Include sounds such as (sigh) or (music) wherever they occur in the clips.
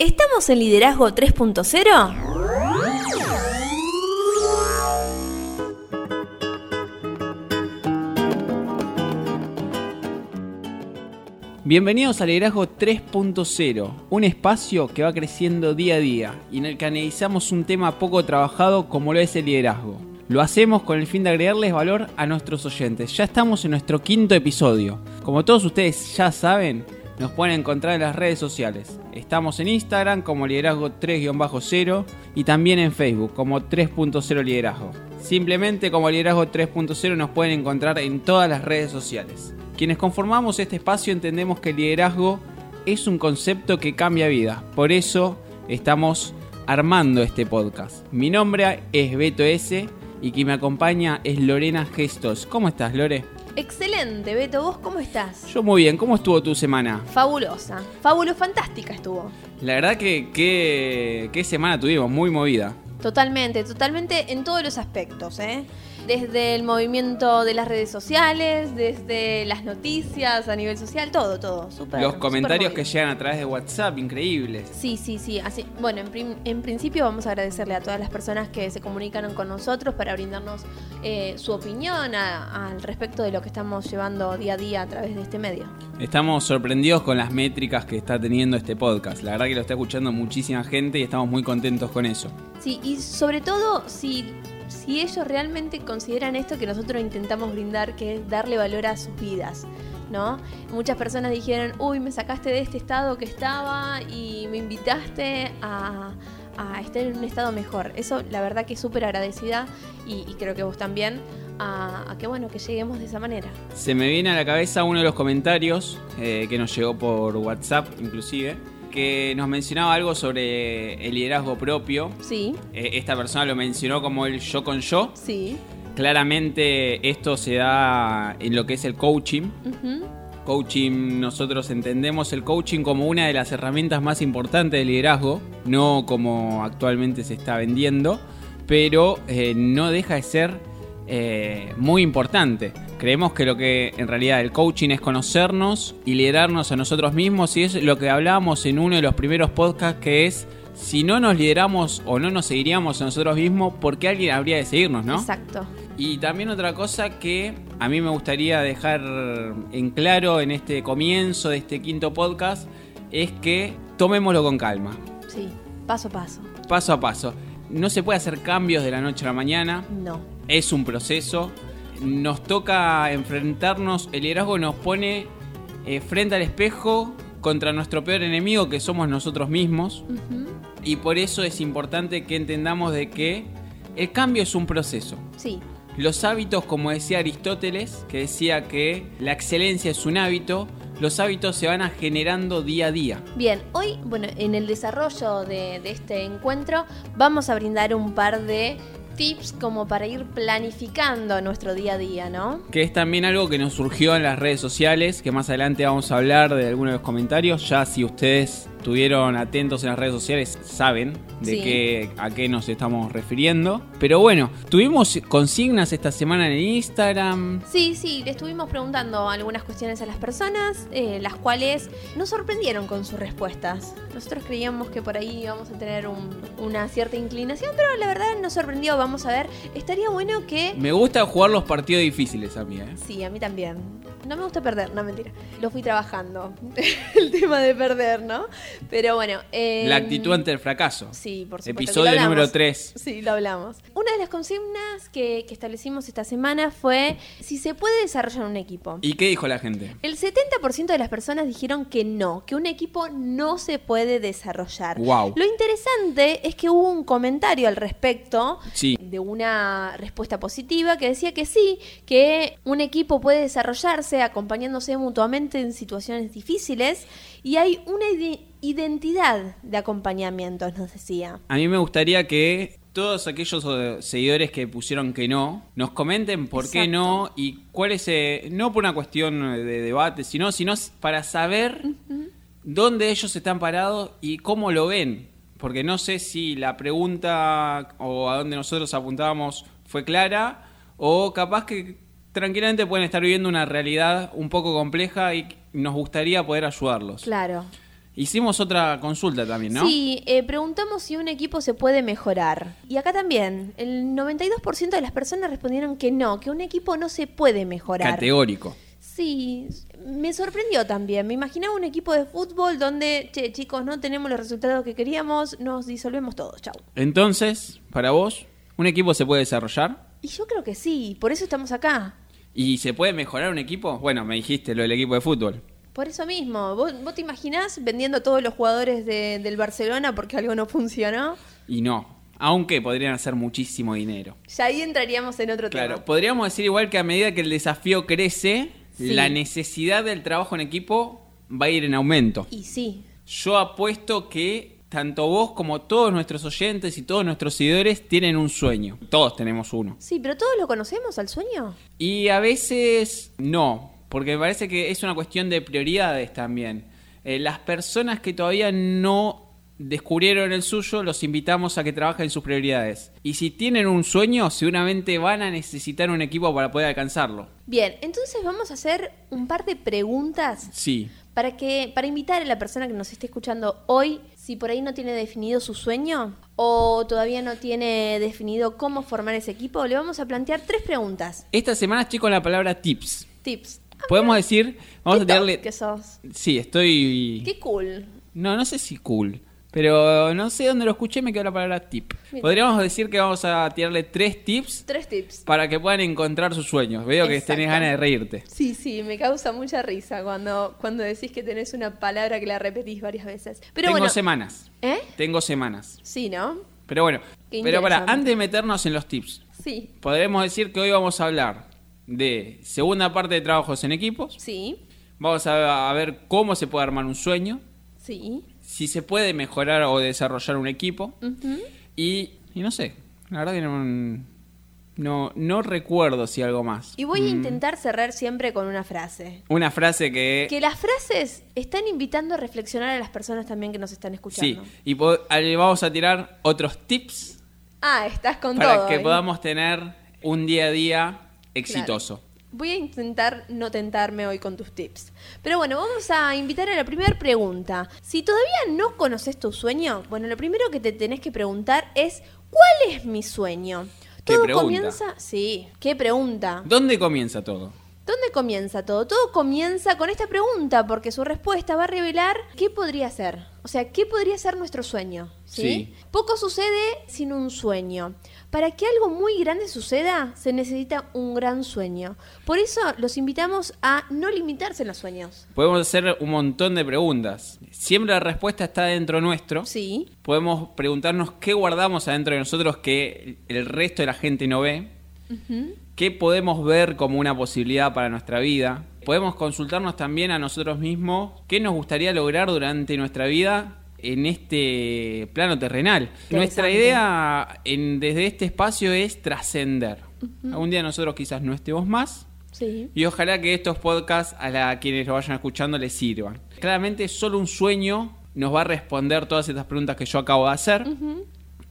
¿Estamos en Liderazgo 3.0? Bienvenidos a Liderazgo 3.0, un espacio que va creciendo día a día y en el que analizamos un tema poco trabajado como lo es el liderazgo. Lo hacemos con el fin de agregarles valor a nuestros oyentes. Ya estamos en nuestro quinto episodio. Como todos ustedes ya saben, nos pueden encontrar en las redes sociales. Estamos en Instagram como liderazgo 3-0 y también en Facebook como 3.0 liderazgo. Simplemente como liderazgo 3.0 nos pueden encontrar en todas las redes sociales. Quienes conformamos este espacio entendemos que el liderazgo es un concepto que cambia vidas. Por eso estamos armando este podcast. Mi nombre es Beto S y quien me acompaña es Lorena Gestos. ¿Cómo estás, Lore? Excelente, Beto. ¿Vos cómo estás? Yo muy bien. ¿Cómo estuvo tu semana? Fabulosa. Fabulo, fantástica estuvo. La verdad que qué semana tuvimos, muy movida. Totalmente, totalmente en todos los aspectos, ¿eh? Desde el movimiento de las redes sociales, desde las noticias a nivel social, todo, todo. Super, Los comentarios que llegan a través de WhatsApp, increíbles. Sí, sí, sí. Así, bueno, en, principio vamos a agradecerle a todas las personas que se comunicaron con nosotros para brindarnos eh, su opinión al respecto de lo que estamos llevando día a día a través de este medio. Estamos sorprendidos con las métricas que está teniendo este podcast. La verdad que lo está escuchando muchísima gente y estamos muy contentos con eso. Sí, y sobre todo si si ellos realmente consideran esto que nosotros intentamos brindar, que es darle valor a sus vidas. ¿No? Muchas personas dijeron, uy, me sacaste de este estado que estaba y me invitaste a, estar en un estado mejor. Eso, la verdad que es súper agradecida y, creo que vos también, a, que bueno, que lleguemos de esa manera. Se me viene a la cabeza uno de los comentarios eh, que nos llegó por WhatsApp, inclusive, que nos mencionaba algo sobre el liderazgo propio. Sí. Eh, esta persona lo mencionó como el yo con yo. Sí. Claramente esto se da en lo que es el coaching. Coaching, nosotros entendemos el coaching como una de las herramientas más importantes del liderazgo, no como actualmente se está vendiendo, pero eh, no deja de ser eh, muy importante. Creemos que lo que en realidad el coaching es conocernos y liderarnos a nosotros mismos y es lo que hablábamos en uno de los primeros podcasts que es si no nos lideramos o no nos seguiríamos a nosotros mismos, ¿por qué alguien habría de seguirnos, no? Exacto. Y también otra cosa que a mí me gustaría dejar en claro en este comienzo de este quinto podcast es que tomémoslo con calma. Sí, paso a paso. Paso a paso. No se puede hacer cambios de la noche a la mañana. No es un proceso. Nos toca enfrentarnos, el liderazgo nos pone eh, frente al espejo contra nuestro peor enemigo que somos nosotros mismos. Y por eso es importante que entendamos de que el cambio es un proceso. Sí. Los hábitos, como decía Aristóteles, que decía que la excelencia es un hábito, los hábitos se van a generando día a día. Bien, hoy, bueno, en el desarrollo de este encuentro vamos a brindar un par de tips como para ir planificando nuestro día a día, ¿no? Que es también algo que nos surgió en las redes sociales, que más adelante vamos a hablar de algunos de los comentarios. Ya si ustedes estuvieron atentos en las redes sociales saben de qué, a qué nos estamos refiriendo. Pero bueno, tuvimos consignas esta semana en Instagram. Sí, sí, le estuvimos preguntando algunas cuestiones a las personas, eh, las cuales nos sorprendieron con sus respuestas. Nosotros creíamos que por ahí íbamos a tener una cierta inclinación, pero la verdad nos sorprendió. Vamos a ver, estaría bueno que... Me gusta jugar los partidos difíciles a mí, ¿eh? Sí, a mí también. No me gusta perder, no mentira. Lo fui trabajando. (laughs) el tema de perder, ¿no? Pero bueno. la actitud ante el fracaso. Sí, por supuesto. Episodio número 3. Sí, lo hablamos. Una de las consignas que, establecimos esta semana fue si se puede desarrollar un equipo. ¿Y qué dijo la gente? El 70% de las personas dijeron que no, que un equipo no se puede desarrollar. Wow. Lo interesante es que hubo un comentario al respecto de una respuesta positiva que decía que sí, que un equipo puede desarrollarse acompañándose mutuamente en situaciones difíciles y hay una identidad de acompañamiento, nos decía. A mí me gustaría que todos aquellos eh, seguidores que pusieron que no, nos comenten por qué no y cuál es, eh, no por una cuestión de debate, sino, sino para saber dónde ellos están parados y cómo lo ven. Porque no sé si la pregunta o a dónde nosotros apuntábamos fue clara o capaz que tranquilamente pueden estar viviendo una realidad un poco compleja y nos gustaría poder ayudarlos. Claro. Hicimos otra consulta también, ¿no? Sí, eh, preguntamos si un equipo se puede mejorar. Y acá también, el 92% de las personas respondieron que no, que un equipo no se puede mejorar. Categórico. Sí, me sorprendió también. Me imaginaba un equipo de fútbol donde, che, chicos, no tenemos los resultados que queríamos, nos disolvemos todos, chau. Entonces, para vos, ¿un equipo se puede desarrollar? Y yo creo que sí, por eso estamos acá. ¿Y se puede mejorar un equipo? Bueno, me dijiste lo del equipo de fútbol. Por eso mismo, ¿vos, vos te imaginás vendiendo a todos los jugadores de- del Barcelona porque algo no funcionó? Y no, aunque podrían hacer muchísimo dinero. Ya ahí entraríamos en otro Claro, tema. podríamos decir igual que a medida que el desafío crece, Sí. la necesidad del trabajo en equipo va a ir en aumento. Y sí, Yo apuesto que tanto vos como todos nuestros oyentes y todos nuestros seguidores tienen un sueño. Todos tenemos uno. sí, pero todos lo conocemos al sueño. Y a veces no, porque me parece que es una cuestión de prioridades también. Eh, las personas que todavía no descubrieron el suyo, los invitamos a que trabajen en sus prioridades. Y si tienen un sueño, seguramente van a necesitar un equipo para poder alcanzarlo. Bien, entonces vamos a hacer un par de preguntas Sí, para que para invitar a la persona que nos esté escuchando hoy, si por ahí no tiene definido su sueño o todavía no tiene definido cómo formar ese equipo, le vamos a plantear tres preguntas, esta semana estoy con la palabra tips. tips. Podemos decir, vamos ¿Qué a que sos? Sí, estoy... Qué cool. No, no sé si cool. Pero no sé dónde lo escuché, me quedó la palabra tip. Mira. Podríamos decir que vamos a tirarle tres tips Tres tips. para que puedan encontrar sus sueños. Veo que tenés ganas de reírte. Sí, sí, me causa mucha risa cuando, cuando decís que tenés una palabra que la repetís varias veces. Pero Tengo bueno, semanas. ¿eh? Tengo semanas. Sí, ¿no? Pero bueno, Qué pero para, antes de meternos en los tips, Sí, podremos decir que hoy vamos a hablar de segunda parte de trabajos en equipos. sí, Vamos a, a ver cómo se puede armar un sueño, sí. Si se puede mejorar o desarrollar un equipo. Y, y no sé, la verdad que no, no, no recuerdo si algo más. Y voy a Mm, intentar cerrar siempre con una frase. Una frase que... Que las frases están invitando a reflexionar a las personas también que nos están Sí, escuchando. y po- le vamos a tirar otros tips Ah, estás con para todo. que ¿eh? podamos tener un día a día exitoso. Voy a intentar no tentarme hoy con tus tips. Pero bueno, vamos a invitar a la primera pregunta. Si todavía no conoces tu sueño, bueno, lo primero que te tenés que preguntar es ¿cuál es mi sueño? ¿Qué Todo pregunta? comienza, sí, qué pregunta. ¿Dónde comienza todo? ¿Dónde comienza todo? Todo comienza con esta pregunta, porque su respuesta va a revelar qué podría ser. O sea, qué podría ser nuestro sueño. ¿sí? Sí. Poco sucede sin un sueño. Para que algo muy grande suceda, se necesita un gran sueño. Por eso los invitamos a no limitarse en los sueños. Podemos hacer un montón de preguntas. Siempre la respuesta está dentro nuestro. Sí, Podemos preguntarnos qué guardamos adentro de nosotros que el resto de la gente no ve. ¿Qué podemos ver como una posibilidad para nuestra vida? Podemos consultarnos también a nosotros mismos qué nos gustaría lograr durante nuestra vida en este plano terrenal. Nuestra idea en- desde este espacio es trascender. Algún día nosotros quizás no estemos más, sí. y ojalá que estos podcasts a la, quienes lo vayan escuchando les sirvan. Claramente solo un sueño nos va a responder todas estas preguntas que yo acabo de hacer.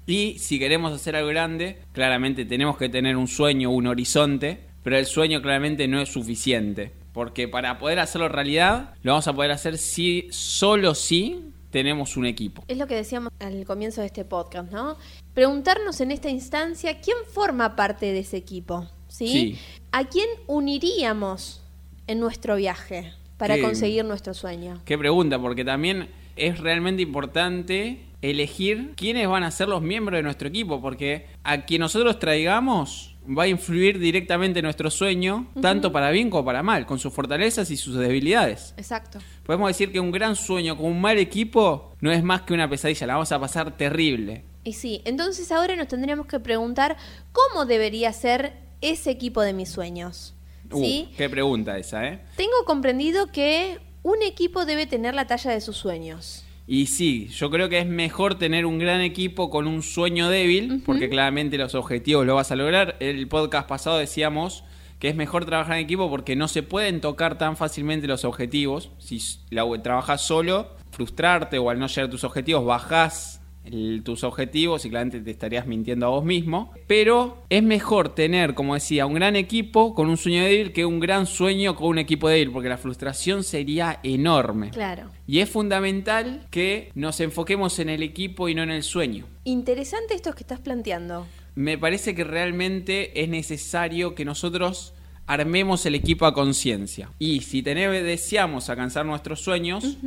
Y si queremos hacer algo grande, claramente tenemos que tener un sueño, un horizonte, pero el sueño claramente no es suficiente. Porque para poder hacerlo realidad, lo vamos a poder hacer si, solo si tenemos un equipo. Es lo que decíamos al comienzo de este podcast, ¿no? Preguntarnos en esta instancia quién forma parte de ese equipo, ¿sí? Sí. ¿A quién uniríamos en nuestro viaje para Qué- conseguir nuestro sueño? Qué pregunta, porque también es realmente importante elegir quiénes van a ser los miembros de nuestro equipo, porque a quien nosotros traigamos va a influir directamente en nuestro sueño, tanto para bien como para mal, con sus fortalezas y sus debilidades. Exacto. Podemos decir que un gran sueño con un mal equipo no es más que una pesadilla, la vamos a pasar terrible. Y sí, entonces ahora nos tendríamos que preguntar cómo debería ser ese equipo de mis sueños. Uh, ¿Sí? qué pregunta esa, ¿eh? Tengo comprendido que un equipo debe tener la talla de sus sueños. Y sí, yo creo que es mejor tener un gran equipo con un sueño débil, porque claramente los objetivos lo vas a lograr. El podcast pasado decíamos que es mejor trabajar en equipo porque no se pueden tocar tan fácilmente los objetivos. Si la- trabajas solo, frustrarte o al no llegar a tus objetivos bajás el- tus objetivos y claramente te estarías mintiendo a vos mismo. Pero es mejor tener, como decía, un gran equipo con un sueño débil que un gran sueño con un equipo débil, porque la frustración sería enorme. Claro. Y es fundamental que nos enfoquemos en el equipo y no en el sueño. Interesante esto que estás planteando. Me parece que realmente es necesario que nosotros armemos el equipo a conciencia. Y si tenemos, deseamos alcanzar nuestros sueños.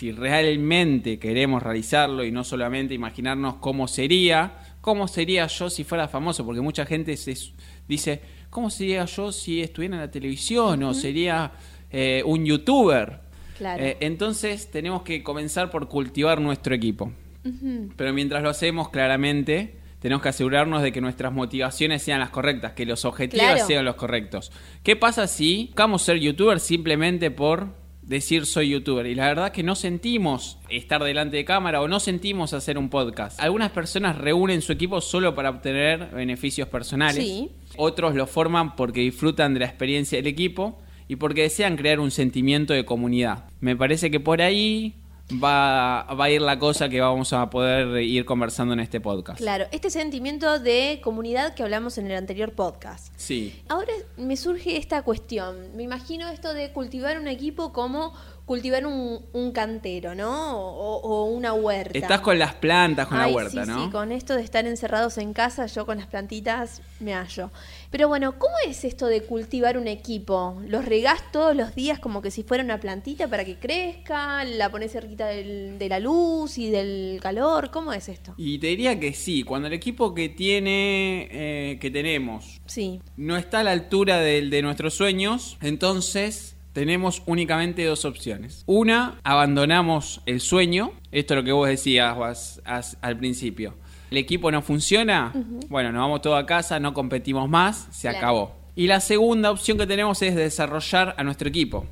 Si realmente queremos realizarlo y no solamente imaginarnos cómo sería, cómo sería yo si fuera famoso, porque mucha gente se dice, ¿cómo sería yo si estuviera en la televisión o sería eh, un youtuber? Claro. Eh, entonces tenemos que comenzar por cultivar nuestro equipo. Pero mientras lo hacemos, claramente, tenemos que asegurarnos de que nuestras motivaciones sean las correctas, que los objetivos Claro. sean los correctos. ¿Qué pasa si buscamos ser youtuber simplemente por decir soy youtuber? Y la verdad que no sentimos estar delante de cámara o no sentimos hacer un podcast. Algunas personas reúnen su equipo solo para obtener beneficios personales. Sí. Otros lo forman porque disfrutan de la experiencia del equipo y porque desean crear un sentimiento de comunidad. Me parece que por ahí va, va a ir la cosa que vamos a poder ir conversando en este podcast. Claro, este sentimiento de comunidad que hablamos en el anterior podcast. Sí. Ahora me surge esta cuestión. Me imagino esto de cultivar un equipo como cultivar un, un cantero, ¿no? O, o una huerta. Estás con las plantas, con Ay, la huerta, sí, ¿no? Sí, con esto de estar encerrados en casa, yo con las plantitas me hallo. Pero bueno, ¿cómo es esto de cultivar un equipo? ¿Los regás todos los días como que si fuera una plantita para que crezca? ¿La pones cerquita del- de la luz y del calor? ¿Cómo es esto? Y te diría que sí, cuando el equipo que tiene, eh, que tenemos, Sí, no está a la altura del- de nuestros sueños, entonces tenemos únicamente dos opciones. Una, abandonamos el sueño, esto es lo que vos decías al principio. El equipo no funciona, bueno, nos vamos todos a casa, no competimos más, se Claro. acabó. Y la segunda opción que tenemos es desarrollar a nuestro equipo.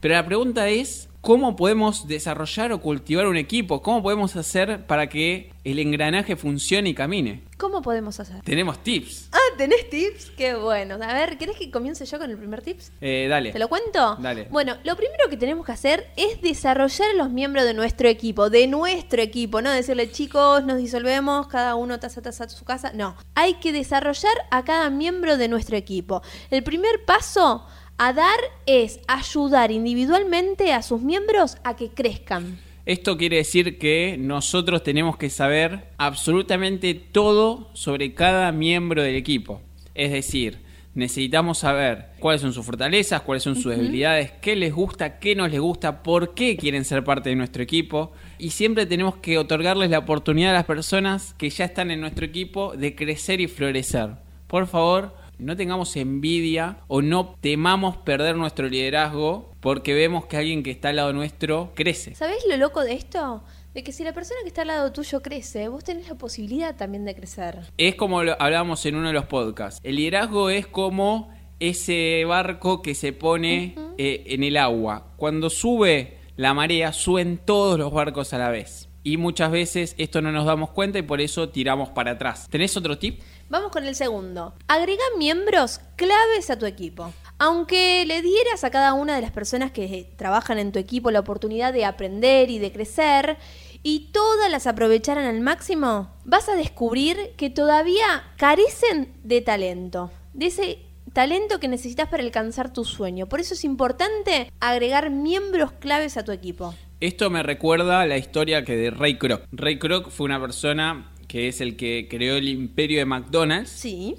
Pero la pregunta es, ¿cómo podemos desarrollar o cultivar un equipo? ¿Cómo podemos hacer para que el engranaje funcione y camine? ¿cómo podemos hacer? Tenemos tips. Ah, ¿tenés tips? Qué bueno. A ver, ¿querés que comience yo con el primer tips? Eh, dale. ¿Te lo cuento? Dale. Bueno, lo primero que tenemos que hacer es desarrollar a los miembros de nuestro equipo, de nuestro equipo, no decirle chicos, nos disolvemos, cada uno taza taza a su casa. No, hay que desarrollar a cada miembro de nuestro equipo. El primer paso a dar es ayudar individualmente a sus miembros a que crezcan. Esto quiere decir que nosotros tenemos que saber absolutamente todo sobre cada miembro del equipo. Es decir, necesitamos saber cuáles son sus fortalezas, cuáles son sus debilidades, qué les gusta, qué no les gusta, por qué quieren ser parte de nuestro equipo. Y siempre tenemos que otorgarles la oportunidad a las personas que ya están en nuestro equipo de crecer y florecer. Por favor, no tengamos envidia o no temamos perder nuestro liderazgo porque vemos que alguien que está al lado nuestro crece. ¿Sabés lo loco de esto? De que si la persona que está al lado tuyo crece, vos tenés la posibilidad también de crecer. Es como lo hablábamos en uno de los podcasts. El liderazgo es como ese barco que se pone eh, en el agua. Cuando sube la marea, suben todos los barcos a la vez. Y muchas veces esto no nos damos cuenta y por eso tiramos para atrás. ¿Tenés otro tip? Vamos con el segundo. Agrega miembros claves a tu equipo. Aunque le dieras a cada una de las personas que trabajan en tu equipo la oportunidad de aprender y de crecer, y todas las aprovecharan al máximo, vas a descubrir que todavía carecen de talento. De ese talento que necesitas para alcanzar tu sueño. Por eso es importante agregar miembros claves a tu equipo. Esto me recuerda a la historia que de Ray Kroc. Ray Kroc fue una persona que es el que creó el imperio de McDonald's. Sí.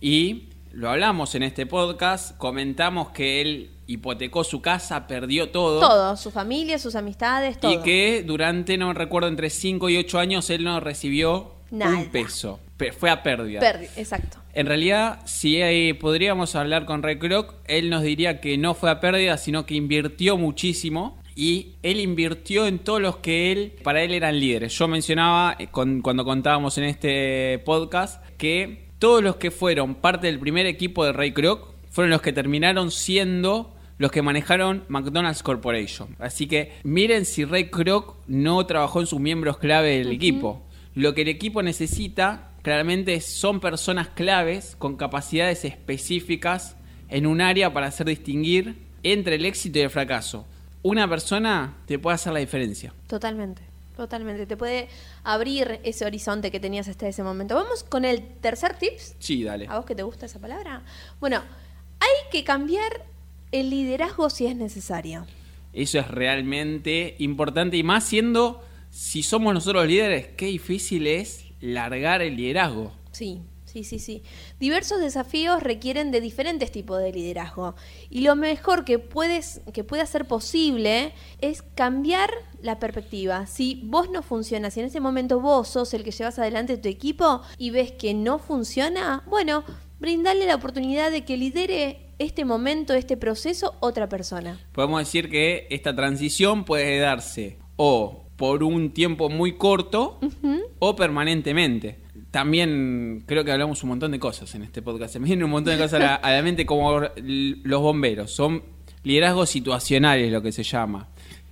Y lo hablamos en este podcast, comentamos que él hipotecó su casa, perdió todo. Todo, su familia, sus amistades, todo. Y que durante, no recuerdo, entre 5 y 8 años él no recibió Nada. un peso. Pe- Fue a pérdida. Perdi- exacto. en realidad, si eh, podríamos hablar con Ray Kroc, él nos diría que no fue a pérdida, sino que invirtió muchísimo. Y él invirtió en todos los que él, para él eran líderes. Yo mencionaba eh, con- cuando contábamos en este podcast que todos los que fueron parte del primer equipo de Ray Kroc fueron los que terminaron siendo los que manejaron McDonald's Corporation. Así que miren si Ray Kroc no trabajó en sus miembros clave del equipo. Lo que el equipo necesita claramente son personas claves con capacidades específicas en un área para hacer distinguir entre el éxito y el fracaso. Una persona te puede hacer la diferencia. Totalmente. Totalmente, te puede abrir ese horizonte que tenías hasta ese momento. Vamos con el tercer tips. Sí, dale. ¿A vos que te gusta esa palabra? Bueno, hay que cambiar el liderazgo si es necesario. Eso es realmente importante y más siendo, si somos nosotros líderes, qué difícil es largar el liderazgo. Sí, sí, sí, sí. Diversos desafíos requieren de diferentes tipos de liderazgo y lo mejor que puedes que pueda ser posible es cambiar la perspectiva. Si vos no funcionas, si en ese momento vos sos el que llevas adelante tu equipo y ves que no funciona, bueno, brindarle la oportunidad de que lidere este momento, este proceso, otra persona. Podemos decir que esta transición puede darse o por un tiempo muy corto o permanentemente. También creo que hablamos un montón de cosas en este podcast. Se me vienen un montón de cosas a la, a la mente como los bomberos. Son liderazgos situacionales lo que se llama.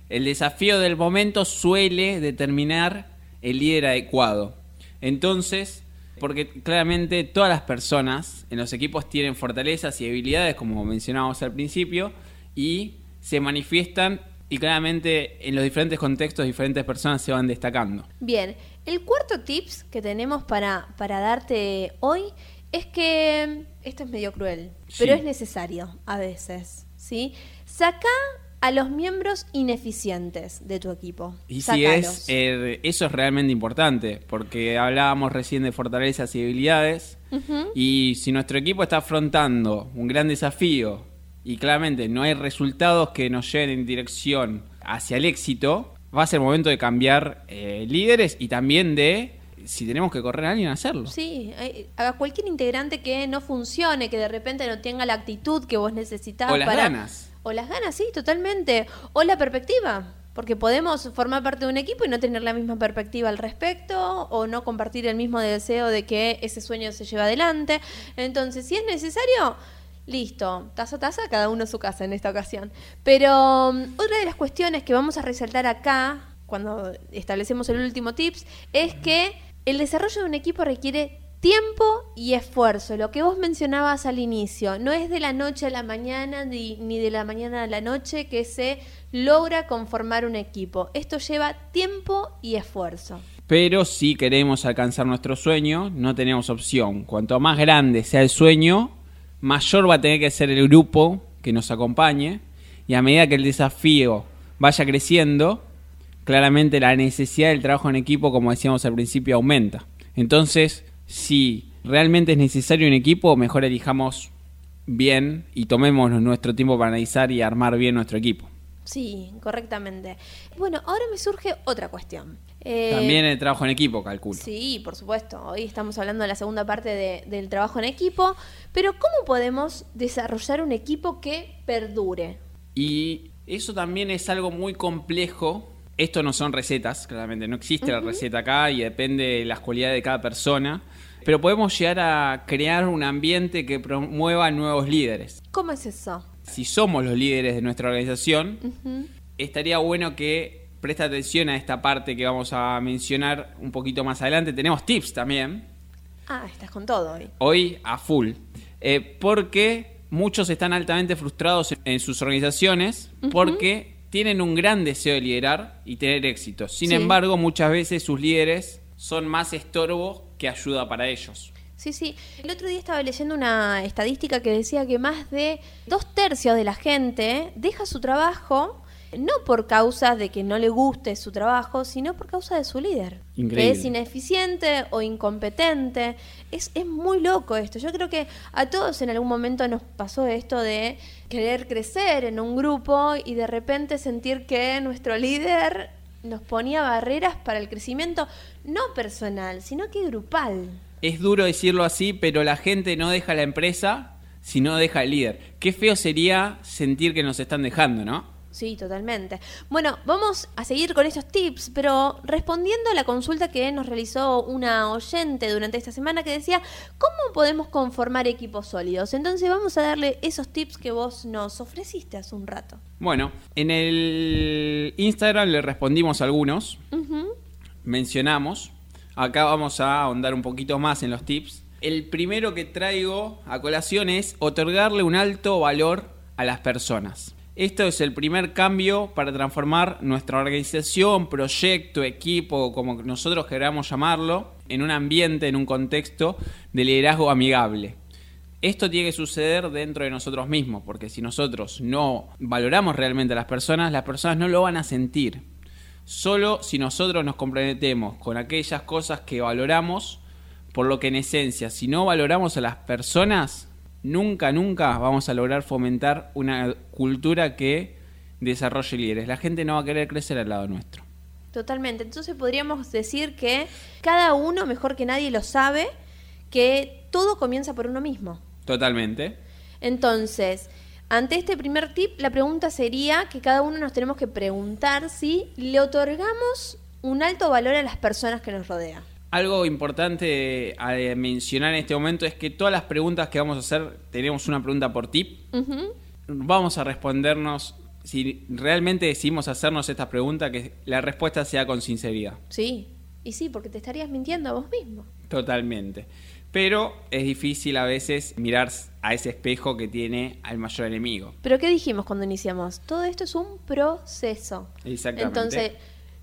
El desafío del momento suele determinar el líder adecuado. Entonces, porque claramente todas las personas en los equipos tienen fortalezas y debilidades, como mencionábamos al principio, y se manifiestan y claramente en los diferentes contextos diferentes personas se van destacando. Bien, el cuarto tips que tenemos para, para darte hoy es que esto es medio cruel, pero es necesario a veces, ¿sí? Saca a los miembros ineficientes de tu equipo. Y si es, eh, eso es realmente importante, porque hablábamos recién de fortalezas y debilidades, y si nuestro equipo está afrontando un gran desafío y claramente no hay resultados que nos lleven en dirección hacia el éxito, va a ser momento de cambiar eh, líderes y también de, si tenemos que correr a alguien, hacerlo. Sí, eh, a cualquier integrante que no funcione, que de repente no tenga la actitud que vos necesitas O las para... ganas. O las ganas, sí, totalmente. O la perspectiva. Porque podemos formar parte de un equipo y no tener la misma perspectiva al respecto, o no compartir el mismo deseo de que ese sueño se lleve adelante. Entonces, si es necesario, listo, taza a taza, cada uno su casa en esta ocasión. Pero um, otra de las cuestiones que vamos a resaltar acá, cuando establecemos el último tips, es que el desarrollo de un equipo requiere tiempo y esfuerzo, lo que vos mencionabas al inicio, no es de la noche a la mañana ni, ni de la mañana a la noche que se logra conformar un equipo. Esto lleva tiempo y esfuerzo. Pero si queremos alcanzar nuestro sueño, no tenemos opción. Cuanto más grande sea el sueño, mayor va a tener que ser el grupo que nos acompañe. Y a medida que el desafío vaya creciendo, claramente la necesidad del trabajo en equipo, como decíamos al principio, aumenta. Entonces, si realmente es necesario un equipo, mejor elijamos bien y tomemos nuestro tiempo para analizar y armar bien nuestro equipo. Sí, correctamente. Bueno, ahora me surge otra cuestión. Eh, También el trabajo en equipo, calculo. Sí, por supuesto. Hoy estamos hablando de la segunda parte de- del trabajo en equipo. Pero ¿cómo podemos desarrollar un equipo que perdure? Y eso también es algo muy complejo. Esto no son recetas, claramente no existe la receta acá y depende de las cualidades de cada persona. Pero podemos llegar a crear un ambiente que promueva nuevos líderes. ¿Cómo es eso? Si somos los líderes de nuestra organización, estaría bueno que preste atención a esta parte que vamos a mencionar un poquito más adelante. Tenemos tips también, Ah, estás con todo hoy. hoy a full. Eh, porque muchos están altamente frustrados en, en sus organizaciones porque tienen un gran deseo de liderar y tener éxito. Sin Sí. embargo, muchas veces sus líderes son más estorbo que ayuda para ellos. Sí, sí. El otro día estaba leyendo una estadística que decía que más de dos tercios de la gente deja su trabajo no por causa de que no le guste su trabajo, sino por causa de su líder. Increíble. Que es ineficiente o incompetente. Es, es muy loco esto. Yo creo que a todos en algún momento nos pasó esto de querer crecer en un grupo y de repente sentir que nuestro líder nos ponía barreras para el crecimiento, no personal, sino que grupal. Es duro decirlo así, pero la gente no deja la empresa si no deja el líder. Qué feo sería sentir que nos están dejando, ¿no? Sí, totalmente. Bueno, vamos a seguir con estos tips, pero respondiendo a la consulta que nos realizó una oyente durante esta semana que decía, ¿cómo podemos conformar equipos sólidos? Entonces vamos a darle esos tips que vos nos ofreciste hace un rato. Bueno, en el Instagram le respondimos algunos, mencionamos. Acá vamos a ahondar un poquito más en los tips. El primero que traigo a colación es otorgarle un alto valor a las personas. Esto es el primer cambio para transformar nuestra organización, proyecto, equipo, como nosotros queramos llamarlo, en un ambiente, en un contexto de liderazgo amigable. Esto tiene que suceder dentro de nosotros mismos, porque si nosotros no valoramos realmente a las personas, las personas no lo van a sentir. Solo si nosotros nos comprometemos con aquellas cosas que valoramos, por lo que en esencia, si no valoramos a las personas, nunca, nunca vamos a lograr fomentar una cultura que desarrolle líderes. La gente no va a querer crecer al lado nuestro. Totalmente. Entonces podríamos decir que cada uno, mejor que nadie, lo sabe, que todo comienza por uno mismo. Totalmente. Entonces, ante este primer tip, la pregunta sería que cada uno nos tenemos que preguntar si le otorgamos un alto valor a las personas que nos rodean. Algo importante a mencionar en este momento es que todas las preguntas que vamos a hacer, tenemos una pregunta por tip. Vamos a respondernos, si realmente decidimos hacernos esta pregunta, que la respuesta sea con sinceridad. Sí, y sí, porque te estarías mintiendo a vos mismo. Totalmente. Pero es difícil a veces mirar a ese espejo que tiene al mayor enemigo. Pero ¿qué dijimos cuando iniciamos? Todo esto es un proceso. Exactamente. Entonces,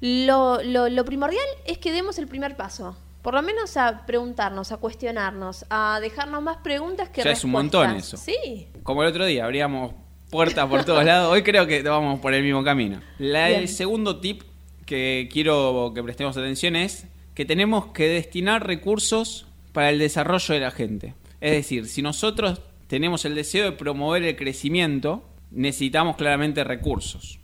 lo, lo, primordial es que demos el primer paso. Por lo menos a preguntarnos, a cuestionarnos, a dejarnos más preguntas que ya es un montón eso. Sí. Como el otro día, abríamos puertas por todos lados. Hoy creo que vamos por el mismo camino. el segundo tip que quiero que prestemos atención es que tenemos que destinar recursos para el desarrollo de la gente. Es decir, si nosotros tenemos el deseo de promover el crecimiento, necesitamos claramente recursos.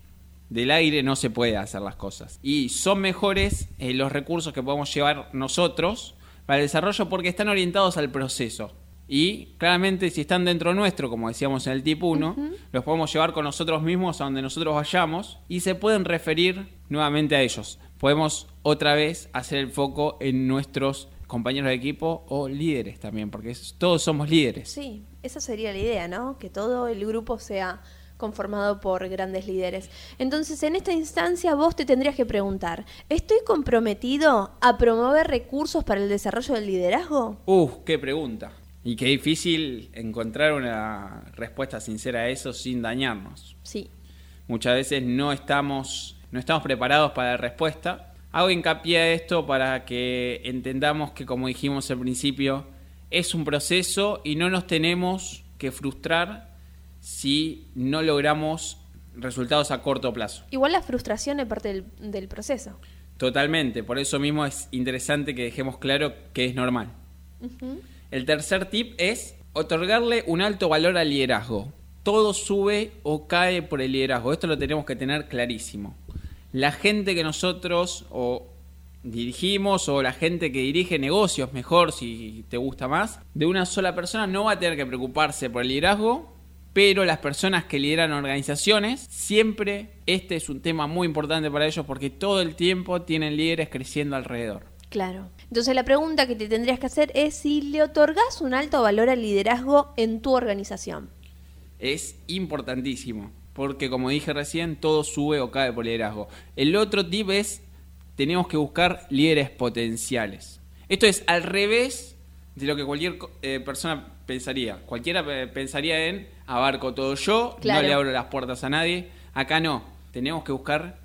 Del aire no se puede hacer las cosas. Y son mejores eh, los recursos que podemos llevar nosotros para el desarrollo porque están orientados al proceso. Y claramente si están dentro nuestro, como decíamos en el tipo 1, los podemos llevar con nosotros mismos a donde nosotros vayamos y se pueden referir nuevamente a ellos. Podemos otra vez hacer el foco en nuestros compañeros de equipo o líderes también, porque todos somos líderes. Sí, esa sería la idea, ¿no? Que todo el grupo sea conformado por grandes líderes. Entonces, en esta instancia vos te tendrías que preguntar, ¿estoy comprometido a promover recursos para el desarrollo del liderazgo? Uh, qué pregunta. Y qué difícil encontrar una respuesta sincera a eso sin dañarnos. Sí. Muchas veces no estamos, no estamos preparados para la respuesta Hago hincapié a esto para que entendamos que, como dijimos al principio, es un proceso y no nos tenemos que frustrar si no logramos resultados a corto plazo. Igual la frustración es parte del, proceso. Totalmente, por eso mismo es interesante que dejemos claro que es normal. El tercer tip es otorgarle un alto valor al liderazgo. Todo sube o cae por el liderazgo. Esto lo tenemos que tener clarísimo la gente que nosotros o dirigimos o la gente que dirige negocios, mejor si te gusta más, de una sola persona no va a tener que preocuparse por el liderazgo, pero las personas que lideran organizaciones, siempre este es un tema muy importante para ellos porque todo el tiempo tienen líderes creciendo alrededor. Claro. Entonces la pregunta que te tendrías que hacer es si le otorgas un alto valor al liderazgo en tu organización. Es importantísimo porque como dije recién, todo sube o cae por liderazgo. El otro tip es, tenemos que buscar líderes potenciales. Esto es al revés de lo que cualquier eh, persona pensaría. Cualquiera pensaría en, abarco todo yo, no le abro las puertas a nadie. Acá no, tenemos que buscar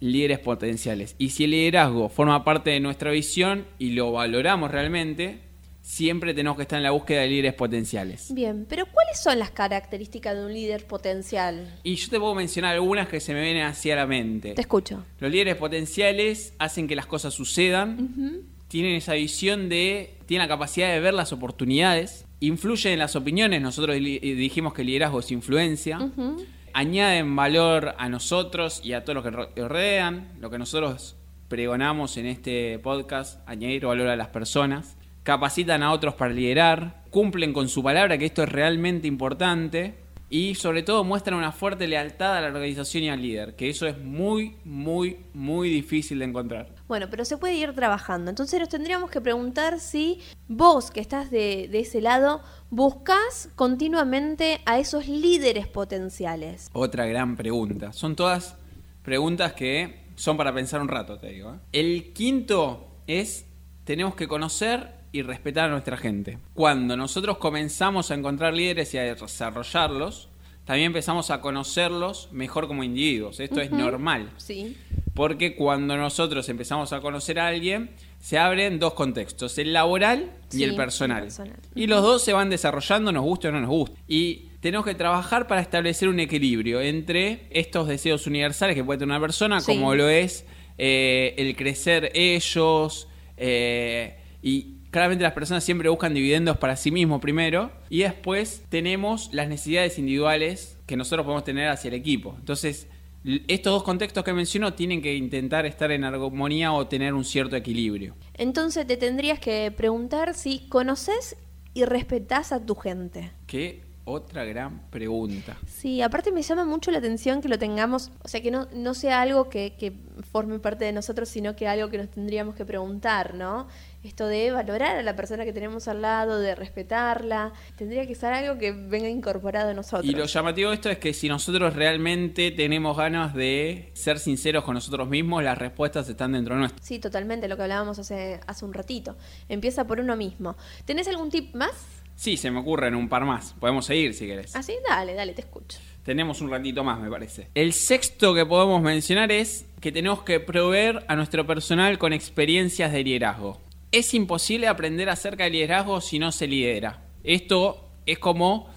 líderes potenciales. Y si el liderazgo forma parte de nuestra visión y lo valoramos realmente, siempre tenemos que estar en la búsqueda de líderes potenciales. Bien, pero ¿cuáles son las características de un líder potencial? Y yo te puedo mencionar algunas que se me vienen hacia la mente. Te escucho. Los líderes potenciales hacen que las cosas sucedan, tienen esa visión de, tienen la capacidad de ver las oportunidades, influyen en las opiniones, nosotros dijimos que el liderazgo es influencia. Añaden valor a nosotros y a todos los que rodean, lo que nosotros pregonamos en este podcast, añadir valor a las personas. Capacitan a otros para liderar, cumplen con su palabra, que esto es realmente importante, y sobre todo muestran una fuerte lealtad a la organización y al líder, que eso es muy, muy, muy difícil de encontrar. Bueno, pero se puede ir trabajando. Entonces nos tendríamos que preguntar si vos que estás de, de ese lado buscas continuamente a esos líderes potenciales. Otra gran pregunta. Son todas preguntas que son para pensar un rato, te digo. ¿eh? El quinto es, tenemos que conocer y respetar a nuestra gente. Cuando nosotros comenzamos a encontrar líderes y a desarrollarlos, también empezamos a conocerlos mejor como individuos. Esto es normal. Sí. Porque cuando nosotros empezamos a conocer a alguien, se abren dos contextos, el laboral y el personal. el personal. Y los dos se van desarrollando, nos gusta o no nos gusta. Y tenemos que trabajar para establecer un equilibrio entre estos deseos universales que puede tener una persona, Sí. como lo es eh, el crecer ellos, eh, y claramente las personas siempre buscan dividendos para sí mismos primero, y después tenemos las necesidades individuales que nosotros podemos tener hacia el equipo. Entonces, estos dos contextos que menciono tienen que intentar estar en armonía o tener un cierto equilibrio. Entonces te tendrías que preguntar si conoces y respetás a tu gente. Qué otra gran pregunta. Sí, aparte me llama mucho la atención que lo tengamos, o sea, que no, no sea algo que, que forme parte de nosotros, sino que algo que nos tendríamos que preguntar, ¿no? Esto de valorar a la persona que tenemos al lado, de respetarla, tendría que ser algo que venga incorporado en nosotros. Y lo llamativo de esto es que si nosotros realmente tenemos ganas de ser sinceros con nosotros mismos, las respuestas están dentro nuestro. Sí, totalmente, lo que hablábamos hace, hace un ratito. Empieza por uno mismo. ¿Tenés algún tip más? Sí, se me ocurren un par más. Podemos seguir si querés. Así, dale, dale, te escucho. Tenemos un ratito más, me parece. El sexto que podemos mencionar es que tenemos que proveer a nuestro personal con experiencias de liderazgo. Es imposible aprender acerca de liderazgo si no se lidera. Esto es como...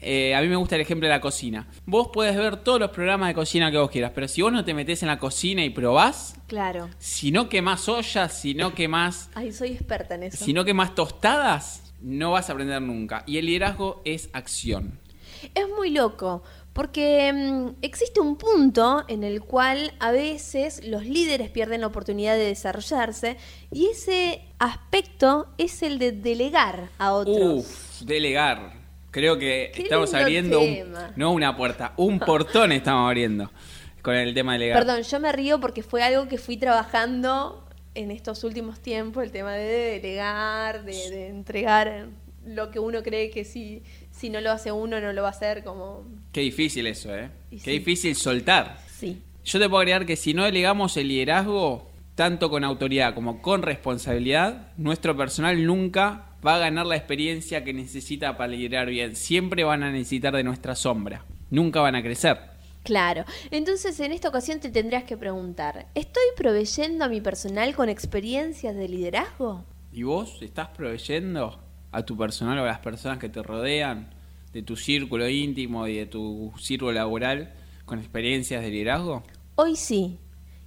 eh, a mí me gusta el ejemplo de la cocina. Vos puedes ver todos los programas de cocina que vos quieras, pero si vos no te metés en la cocina y probás, Claro. si no quemás ollas, si no quemás (laughs) Ay, soy experta en eso. si no quemás tostadas, no vas a aprender nunca. Y el liderazgo es acción. Es muy loco, porque mm, existe un punto en el cual a veces los líderes pierden la oportunidad de desarrollarse y ese aspecto es el de delegar a otros. Uf, delegar. Creo que Qué estamos abriendo un- no una puerta, un (laughs) portón estamos abriendo con el tema de delegar. Perdón, yo me río porque fue algo que fui trabajando en estos últimos tiempos, el tema de delegar, de, de entregar lo que uno cree que si, si no lo hace uno no lo va a hacer como... Qué difícil eso, ¿eh? Y Qué sí. difícil soltar. Sí. Yo te puedo agregar que si no delegamos el liderazgo, tanto con autoridad como con responsabilidad, nuestro personal nunca va a ganar la experiencia que necesita para liderar bien. Siempre van a necesitar de nuestra sombra. Nunca van a crecer. Claro. Entonces, en esta ocasión te tendrías que preguntar, ¿estoy proveyendo a mi personal con experiencias de liderazgo? ¿Y vos estás proveyendo a tu personal o a las personas que te rodean, de tu círculo íntimo y de tu círculo laboral, con experiencias de liderazgo? Hoy sí.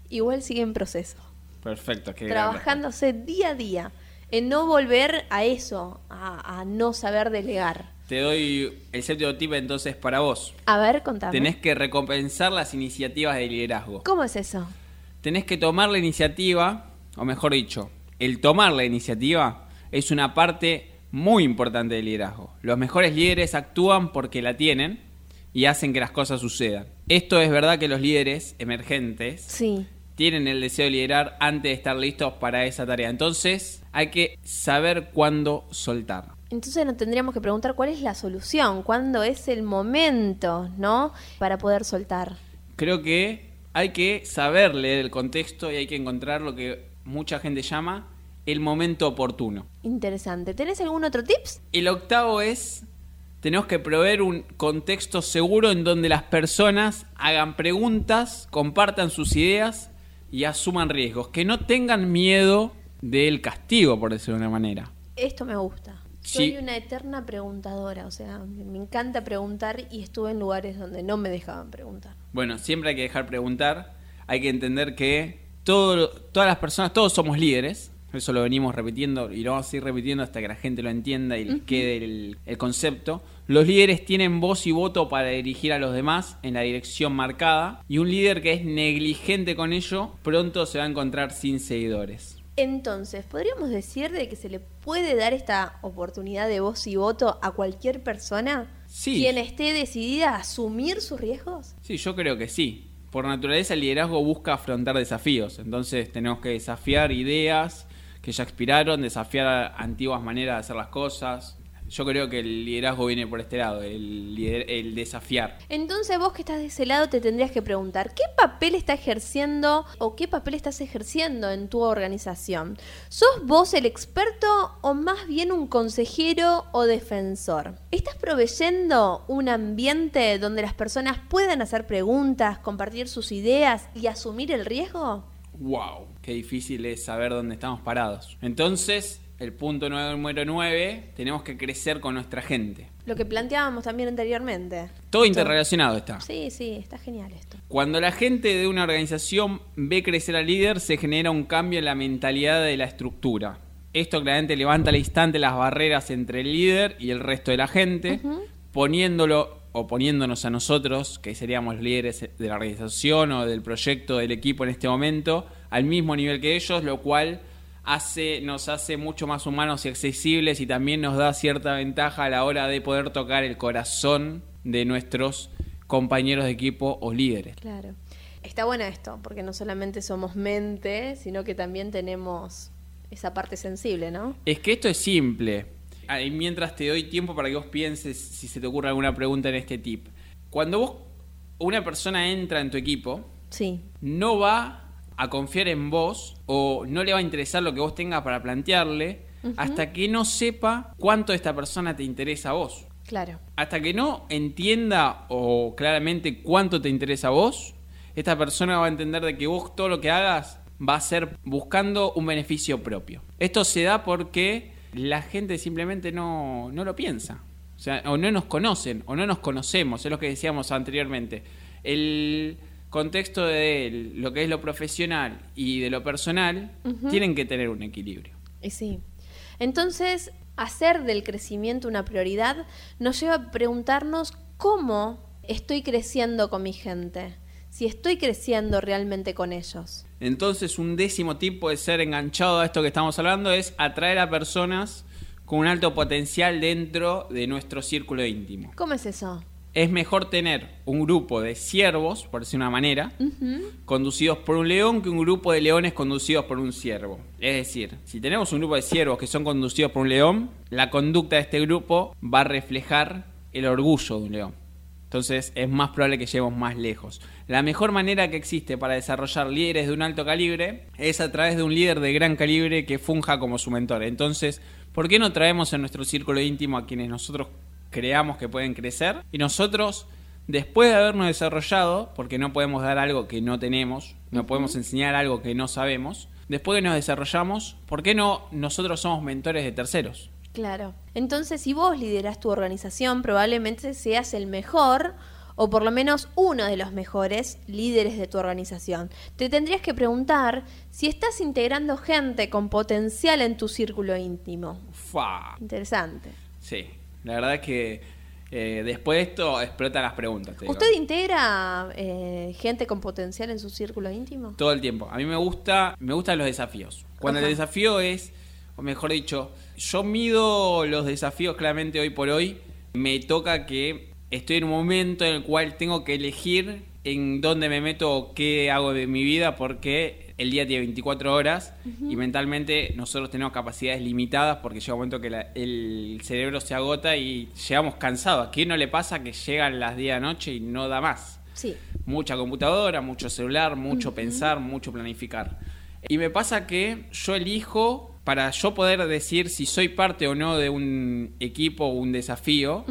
Igual sigue en proceso. Perfecto, qué Trabajándose día a día en no volver a eso, a, a no saber delegar. Te doy el séptimo tip entonces para vos. A ver, contame. Tenés que recompensar las iniciativas de liderazgo. ¿Cómo es eso? Tenés que tomar la iniciativa, o mejor dicho, el tomar la iniciativa es una parte muy importante del liderazgo. Los mejores líderes actúan porque la tienen y hacen que las cosas sucedan. Esto es verdad que los líderes emergentes Sí. tienen el deseo de liderar antes de estar listos para esa tarea. Entonces hay que saber cuándo soltar. Entonces nos tendríamos que preguntar cuál es la solución, cuándo es el momento, ¿no? Para poder soltar. Creo que hay que saber leer el contexto y hay que encontrar lo que mucha gente llama el momento oportuno. Interesante. ¿Tenés algún otro tips? El octavo es, tenemos que proveer un contexto seguro en donde las personas hagan preguntas, compartan sus ideas y asuman riesgos. Que no tengan miedo del castigo, por decirlo de una manera. Esto me gusta. Sí. Soy una eterna preguntadora, o sea, me me encanta preguntar y estuve en lugares donde no me dejaban preguntar. Bueno, siempre hay que dejar preguntar. Hay que entender que todo, todas las personas, todos somos líderes. Eso lo venimos repitiendo y lo vamos a seguir repitiendo hasta que la gente lo entienda y les quede el, el concepto. Los líderes tienen voz y voto para dirigir a los demás en la dirección marcada. Y un líder que es negligente con ello, pronto se va a encontrar sin seguidores. Entonces, ¿podríamos decir de que se le puede dar esta oportunidad de voz y voto a cualquier persona? Sí. Quien esté decidida a asumir sus riesgos. Sí, yo creo que sí. Por naturaleza el liderazgo busca afrontar desafíos. Entonces tenemos que desafiar ideas que ya expiraron, desafiar antiguas maneras de hacer las cosas. Yo creo que el liderazgo viene por este lado, el, lider- el desafiar. Entonces vos que estás de ese lado te tendrías que preguntar, ¿qué papel está ejerciendo o qué papel estás ejerciendo en tu organización? ¿Sos vos el experto o más bien un consejero o defensor? ¿Estás proveyendo un ambiente donde las personas puedan hacer preguntas, compartir sus ideas y asumir el riesgo? ¡Wow! Qué difícil es saber dónde estamos parados. Entonces, el punto número 9, tenemos que crecer con nuestra gente. Lo que planteábamos también anteriormente. Todo interrelacionado está. Sí, sí, está genial esto. Cuando la gente de una organización ve crecer al líder, se genera un cambio en la mentalidad de la estructura. Esto claramente levanta al instante las barreras entre el líder y el resto de la gente, poniéndolo o poniéndonos a nosotros, que seríamos líderes de la organización o del proyecto, del equipo en este momento, al mismo nivel que ellos, lo cual hace, nos hace mucho más humanos y accesibles y también nos da cierta ventaja a la hora de poder tocar el corazón de nuestros compañeros de equipo o líderes. Claro. Está bueno esto, porque no solamente somos mente, sino que también tenemos esa parte sensible, ¿no? Es que esto es simple. Ah, y Mientras te doy tiempo para que vos pienses si se te ocurre alguna pregunta en este tip. Cuando vos, una persona entra en tu equipo, Sí. no va a confiar en vos o no le va a interesar lo que vos tengas para plantearle hasta que no sepa cuánto esta persona te interesa a vos. Claro. Hasta que no entienda o claramente cuánto te interesa a vos, esta persona va a entender de que vos todo lo que hagas va a ser buscando un beneficio propio. Esto se da porque la gente simplemente no, no lo piensa. O sea, o no nos conocen, o no nos conocemos, es lo que decíamos anteriormente. El contexto de lo que es lo profesional y de lo personal tienen que tener un equilibrio. Y sí. Entonces, hacer del crecimiento una prioridad nos lleva a preguntarnos cómo estoy creciendo con mi gente, si estoy creciendo realmente con ellos. Entonces, un décimo tip puede ser enganchado a esto que estamos hablando, es atraer a personas con un alto potencial dentro de nuestro círculo íntimo. ¿Cómo es eso? Es mejor tener un grupo de ciervos, por decir una manera, conducidos por un león que un grupo de leones conducidos por un ciervo. Es decir, si tenemos un grupo de ciervos que son conducidos por un león, la conducta de este grupo va a reflejar el orgullo de un león. Entonces es más probable que lleguemos más lejos. La mejor manera que existe para desarrollar líderes de un alto calibre es a través de un líder de gran calibre que funja como su mentor. Entonces, ¿por qué no traemos en nuestro círculo íntimo a quienes nosotros creamos que pueden crecer? Y nosotros, después de habernos desarrollado, porque no podemos dar algo que no tenemos, no podemos enseñar algo que no sabemos, después que nos desarrollamos, ¿por qué no nosotros somos mentores de terceros? Claro. Entonces, si vos liderás tu organización, probablemente seas el mejor o por lo menos uno de los mejores líderes de tu organización. Te tendrías que preguntar si estás integrando gente con potencial en tu círculo íntimo. ¡Fa! Interesante. Sí, la verdad es que eh, después de esto explotan las preguntas. te digo. ¿Usted integra eh, gente con potencial en su círculo íntimo? Todo el tiempo. A mí me gusta, me gustan los desafíos. Cuando Ajá. el desafío es, o mejor dicho, yo mido los desafíos claramente hoy por hoy. Me toca que estoy en un momento en el cual tengo que elegir en dónde me meto qué hago de mi vida porque el día tiene 24 horas y mentalmente nosotros tenemos capacidades limitadas porque llega un momento que la- el cerebro se agota y llegamos cansados. ¿A quién no le pasa que llegan las 10 de la noche y no da más? Sí. mucha computadora, mucho celular, mucho pensar, mucho planificar. Y me pasa que yo elijo para yo poder decir si soy parte o no de un equipo o un desafío.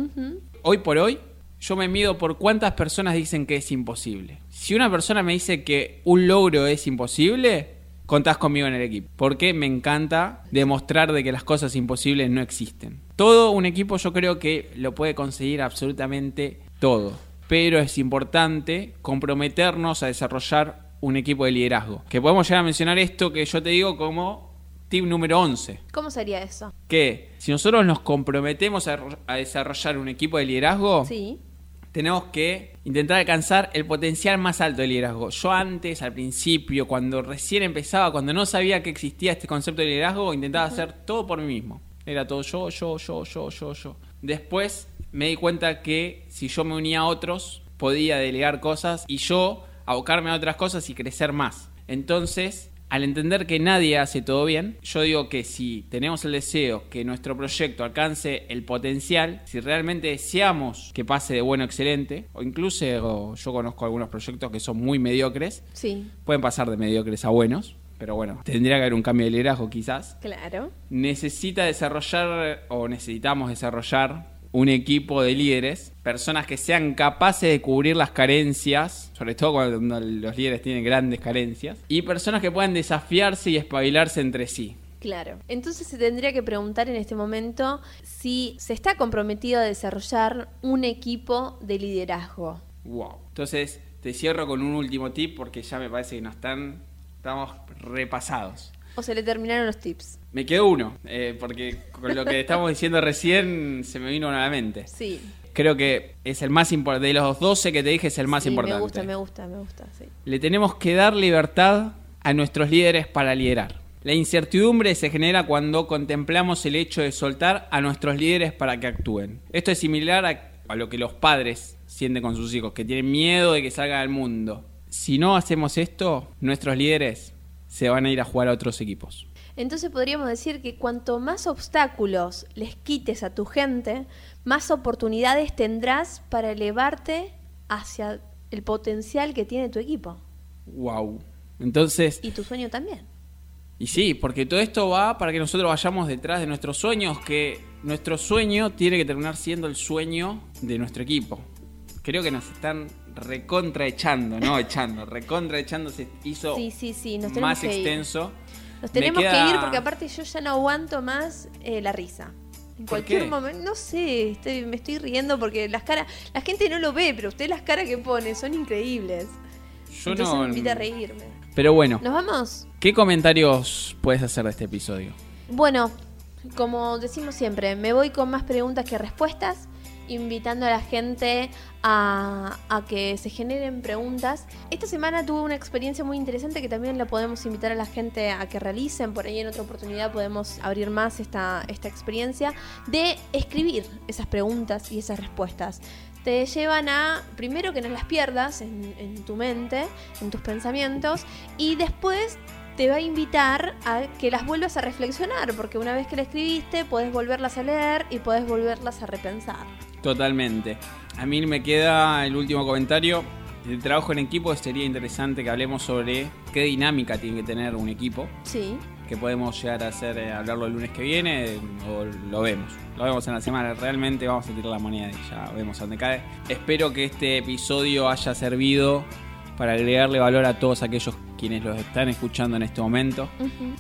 Hoy por hoy, yo me mido por cuántas personas dicen que es imposible. Si una persona me dice que un logro es imposible, contás conmigo en el equipo. Porque me encanta demostrar de que las cosas imposibles no existen. Todo un equipo yo creo que lo puede conseguir absolutamente todo. Pero es importante comprometernos a desarrollar un equipo de liderazgo. Que podemos llegar a mencionar esto que yo te digo como tip número 11 ¿Cómo sería eso? que si nosotros nos comprometemos a, a desarrollar un equipo de liderazgo, Sí. Tenemos que intentar alcanzar el potencial más alto de liderazgo. Yo antes, al principio, cuando recién empezaba, cuando no sabía que existía este concepto de liderazgo, intentaba hacer todo por mí mismo. Era todo yo, yo, yo, yo, yo, yo. Después me di cuenta que si yo me unía a otros, podía delegar cosas y yo abocarme a otras cosas y crecer más. Entonces, al entender que nadie hace todo bien, yo digo que si tenemos el deseo que nuestro proyecto alcance el potencial, si realmente deseamos que pase de bueno a excelente, o incluso yo conozco algunos proyectos que son muy mediocres, Sí, pueden pasar de mediocres a buenos, pero bueno, tendría que haber un cambio de liderazgo quizás. claro. Necesita desarrollar o necesitamos desarrollar un equipo de líderes, personas que sean capaces de cubrir las carencias, sobre todo cuando los líderes tienen grandes carencias, y personas que puedan desafiarse y espabilarse entre sí. Claro. Entonces se tendría que preguntar en este momento si se está comprometido a desarrollar un equipo de liderazgo. Wow. Entonces, te cierro con un último tip porque ya me parece que nos están estamos repasados. O se le terminaron los tips. Me quedó uno, eh, porque con lo que estamos diciendo recién se me vino a la mente. Sí. Creo que es el más importante. De los 12 que te dije, es el más Sí, importante. Me gusta, me gusta, me gusta, sí. Le tenemos que dar libertad a nuestros líderes para liderar. La incertidumbre se genera cuando contemplamos el hecho de soltar a nuestros líderes para que actúen. Esto es similar a, a lo que los padres sienten con sus hijos, que tienen miedo de que salgan al mundo. Si no hacemos esto, nuestros líderes se van a ir a jugar a otros equipos. Entonces podríamos decir que cuanto más obstáculos les quites a tu gente, más oportunidades tendrás para elevarte hacia el potencial que tiene tu equipo. Wow. Entonces, Y tu sueño también. Y sí, porque todo esto va para que nosotros vayamos detrás de nuestros sueños, que nuestro sueño tiene que terminar siendo el sueño de nuestro equipo. Creo que nos están recontraechando, no echando, recontraechando se hizo Sí, sí, sí, nos más que ir. Nos tenemos queda- que ir porque aparte yo ya no aguanto más eh, la risa. En ¿Por cualquier momento, no sé, estoy- me estoy riendo porque las caras, la gente no lo ve, pero usted las caras que pone son increíbles. Yo Entonces no. me invita a reírme. Pero bueno, ¿Nos vamos? ¿qué comentarios puedes hacer de este episodio? Bueno, como decimos siempre, me voy con más preguntas que respuestas, invitando a la gente a, que se generen preguntas. Esta semana tuve una experiencia muy interesante que también la podemos invitar a la gente a que realicen, por ahí en otra oportunidad podemos abrir más esta, esta experiencia, de escribir esas preguntas y esas respuestas. Te llevan a, primero que no las pierdas en, tu mente, en tus pensamientos, y después te va a invitar a que las vuelvas a reflexionar, porque una vez que la escribiste, puedes volverlas a leer y puedes volverlas a repensar. Totalmente. A mí me queda el último comentario. El trabajo en equipo sería interesante que hablemos sobre qué dinámica tiene que tener un equipo. Sí, que podemos llegar a hacer eh, hablarlo el lunes que viene eh, o lo vemos. Lo vemos en la semana. Realmente vamos a tirar la moneda y ya vemos a dónde cae. Espero que este episodio haya servido para agregarle valor a todos aquellos quienes los están escuchando en este momento.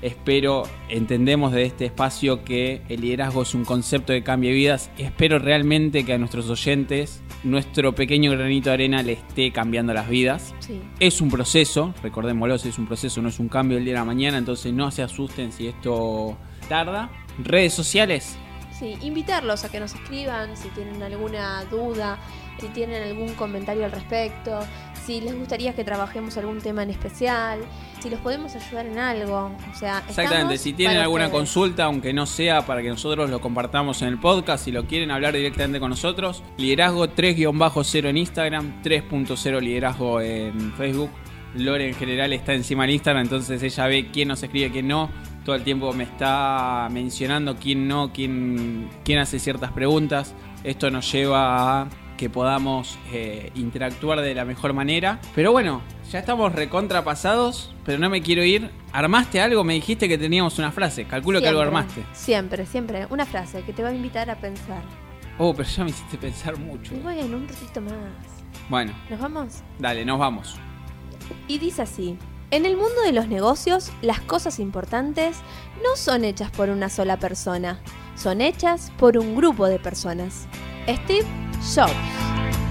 Espero, entendemos de este espacio que el liderazgo es un concepto que cambia vidas. Espero realmente que a nuestros oyentes nuestro pequeño granito de arena le esté cambiando las vidas. sí. Es un proceso, recordémoslo, es un proceso, no es un cambio del día a la mañana, entonces no se asusten si esto tarda. Redes sociales, Sí, invitarlos a que nos escriban si tienen alguna duda, si tienen algún comentario al respecto, si les gustaría que trabajemos algún tema en especial, si los podemos ayudar en algo. O sea, exactamente, si tienen alguna ustedes. consulta, aunque no sea para que nosotros lo compartamos en el podcast, si lo quieren hablar directamente con nosotros, liderazgo 3-0 en Instagram, 3.0 liderazgo en Facebook. Lore en general está encima del Instagram, entonces ella ve quién nos escribe, quién no. Todo el tiempo me está mencionando quién no, quién, quién hace ciertas preguntas. Esto nos lleva a que podamos eh, interactuar de la mejor manera. Pero bueno, ya estamos recontrapasados, pero no me quiero ir. ¿Armaste algo? Me dijiste que teníamos una frase. Calculo que algo armaste. Siempre, siempre. Una frase que te va a invitar a pensar. Oh, pero ya me hiciste pensar mucho. Bueno, un ratito más. Bueno, ¿Nos vamos? dale, nos vamos. Y dice así, en el mundo de los negocios, las cosas importantes no son hechas por una sola persona, son hechas por un grupo de personas. Steve shops